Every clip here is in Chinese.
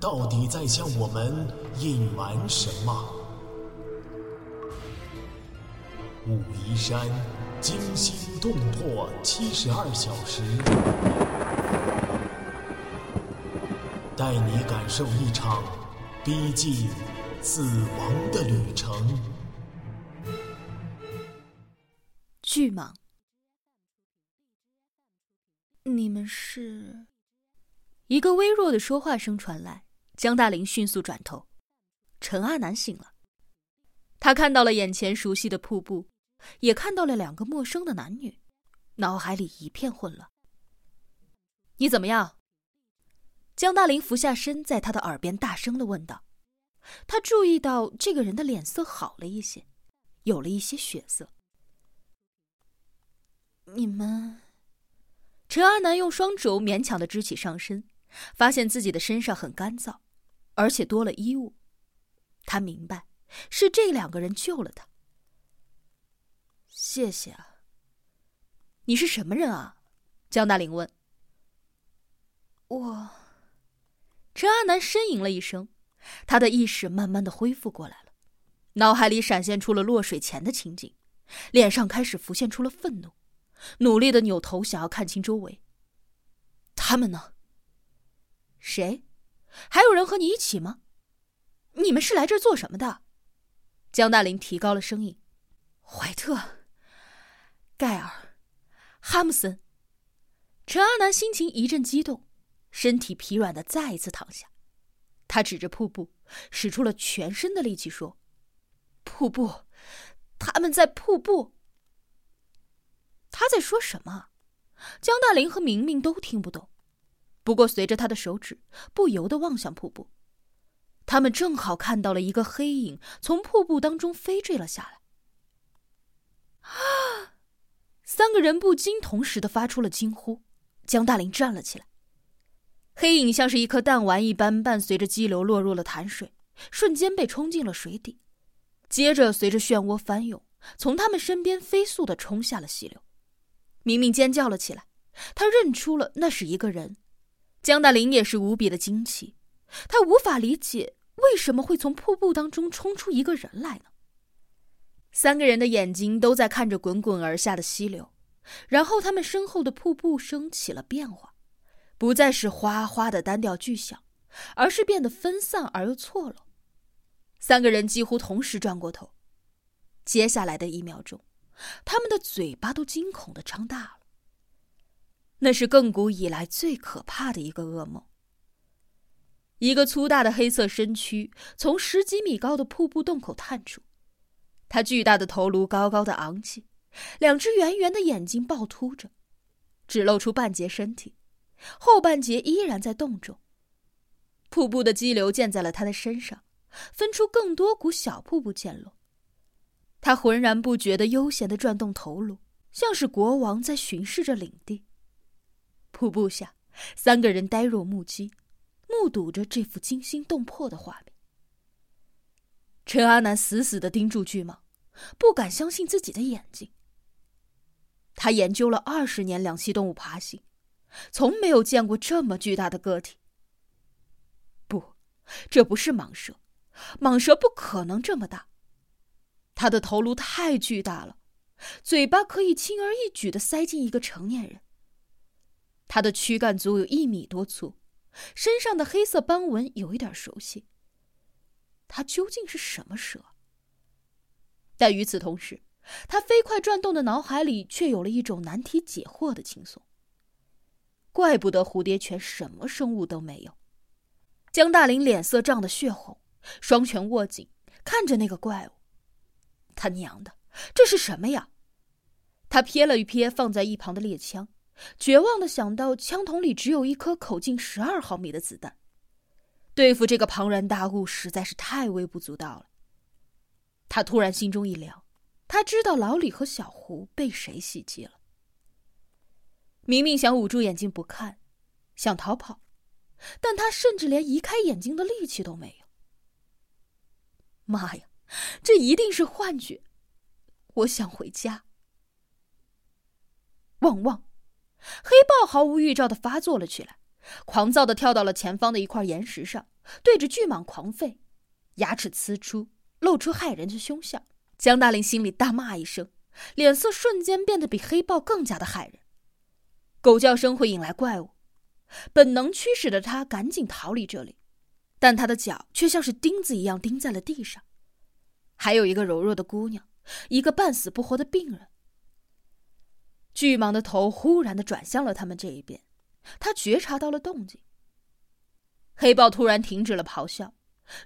到底在向我们隐瞒什么？武夷山惊心动魄七十二小时，带你感受一场逼近死亡的旅程。巨蟒，你们是？一个微弱的说话声传来，江大林迅速转头，陈阿南醒了，他看到了眼前熟悉的瀑布，也看到了两个陌生的男女，脑海里一片混乱。你怎么样？江大林俯下身，在他的耳边大声的问道。他注意到这个人的脸色好了一些，有了一些血色。你们，陈阿南用双肘勉强的支起上身。发现自己的身上很干燥，而且多了衣物。他明白，是这两个人救了他。谢谢啊。你是什么人啊？江大林问。我。陈阿南呻吟了一声，他的意识慢慢的恢复过来了，脑海里闪现出了落水前的情景，脸上开始浮现出了愤怒，努力的扭头想要看清周围。他们呢？谁？还有人和你一起吗？你们是来这儿做什么的？江大林提高了声音。怀特、盖尔、哈姆森。陈阿南心情一阵激动，身体疲软的再一次躺下。他指着瀑布，使出了全身的力气说：“瀑布，他们在瀑布。”他在说什么？江大林和明明都听不懂。不过，随着他的手指不由得望向瀑布，他们正好看到了一个黑影从瀑布当中飞坠了下来。啊！三个人不禁同时的发出了惊呼。江大林站了起来，黑影像是一颗弹丸一般，伴随着激流落入了潭水，瞬间被冲进了水底，接着随着漩涡翻涌，从他们身边飞速的冲下了溪流。明明尖叫了起来，他认出了那是一个人。江大林也是无比的惊奇，他无法理解为什么会从瀑布当中冲出一个人来呢？三个人的眼睛都在看着滚滚而下的溪流，然后他们身后的瀑布声起了变化，不再是哗哗的单调巨响，而是变得分散而又错落。三个人几乎同时转过头，接下来的一秒钟，他们的嘴巴都惊恐的张大了。那是亘古以来最可怕的一个噩梦。一个粗大的黑色身躯从十几米高的瀑布洞口探出，他巨大的头颅高高的昂起，两只圆圆的眼睛暴突着，只露出半截身体，后半截依然在洞中。瀑布的激流溅在了他的身上，分出更多股小瀑布溅落。他浑然不觉的悠闲的转动头颅，像是国王在巡视着领地。瀑布下，三个人呆若木鸡，目睹着这幅惊心动魄的画面。陈阿南死死的盯住巨蟒，不敢相信自己的眼睛。他研究了二十年两栖动物爬行，从没有见过这么巨大的个体。不，这不是蟒蛇，蟒蛇不可能这么大。它的头颅太巨大了，嘴巴可以轻而易举的塞进一个成年人。它的躯干足有一米多粗，身上的黑色斑纹有一点熟悉。它究竟是什么蛇？但与此同时，他飞快转动的脑海里却有了一种难题解惑的轻松。怪不得蝴蝶泉什么生物都没有。江大林脸色涨得血红，双拳握紧，看着那个怪物。他娘的，这是什么呀？他瞥了一瞥放在一旁的猎枪。绝望的想到，枪筒里只有一颗口径十二毫米的子弹，对付这个庞然大物实在是太微不足道了。他突然心中一凉，他知道老李和小胡被谁袭击了。明明想捂住眼睛不看，想逃跑，但他甚至连移开眼睛的力气都没有。妈呀，这一定是幻觉！我想回家。汪汪！黑豹毫无预兆的发作了起来，狂躁的跳到了前方的一块岩石上，对着巨蟒狂吠，牙齿呲出，露出骇人的凶相。江大林心里大骂一声，脸色瞬间变得比黑豹更加的骇人。狗叫声会引来怪物，本能驱使着他赶紧逃离这里，但他的脚却像是钉子一样钉在了地上。还有一个柔弱的姑娘，一个半死不活的病人。巨蟒的头忽然的转向了他们这一边，他觉察到了动静。黑豹突然停止了咆哮，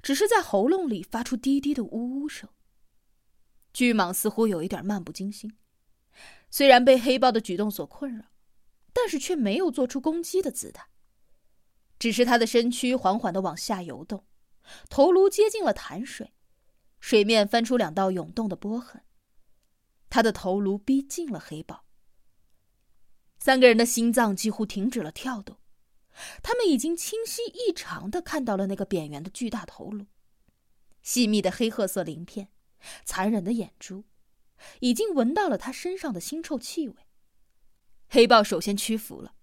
只是在喉咙里发出低低的呜呜声。巨蟒似乎有一点漫不经心，虽然被黑豹的举动所困扰，但是却没有做出攻击的姿态，只是他的身躯缓缓的往下游动，头颅接近了潭水，水面翻出两道涌动的波痕，他的头颅逼近了黑豹。三个人的心脏几乎停止了跳动，他们已经清晰异常的看到了那个扁圆的巨大头颅，细密的黑褐色鳞片，残忍的眼珠，已经闻到了他身上的腥臭气味。黑豹首先屈服了，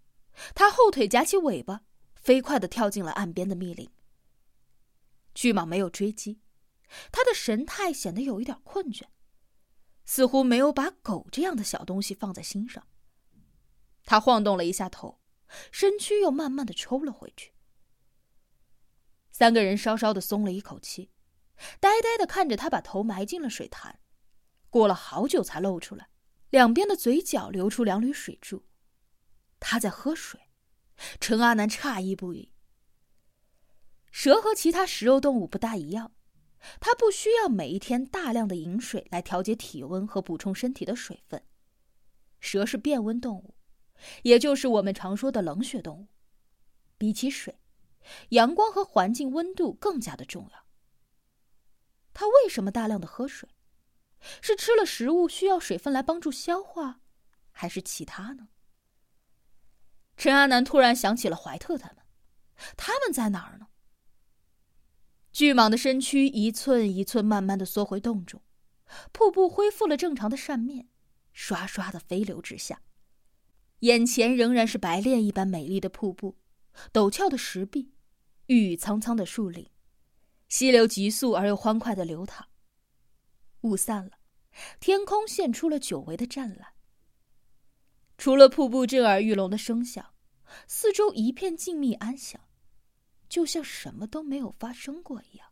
他后腿夹起尾巴，飞快的跳进了岸边的密林。巨蟒没有追击，他的神态显得有一点困倦，似乎没有把狗这样的小东西放在心上。他晃动了一下头，身躯又慢慢的抽了回去。三个人稍稍的松了一口气，呆呆的看着他把头埋进了水潭，过了好久才露出来，两边的嘴角流出两缕水柱。他在喝水，陈阿南诧异不已。蛇和其他食肉动物不大一样，它不需要每一天大量的饮水来调节体温和补充身体的水分。蛇是变温动物。也就是我们常说的冷血动物，比起水，阳光和环境温度更加的重要。它为什么大量的喝水？是吃了食物需要水分来帮助消化，还是其他呢？陈阿南突然想起了怀特他们，他们在哪儿呢？巨蟒的身躯一寸一寸慢慢的缩回洞中，瀑布恢复了正常的扇面，刷刷的飞流直下。眼前仍然是白练一般美丽的瀑布，陡峭的石壁，郁郁苍苍的树林，溪流急速而又欢快的流淌。雾散了，天空现出了久违的湛蓝。除了瀑布震耳欲聋的声响，四周一片静谧安详，就像什么都没有发生过一样。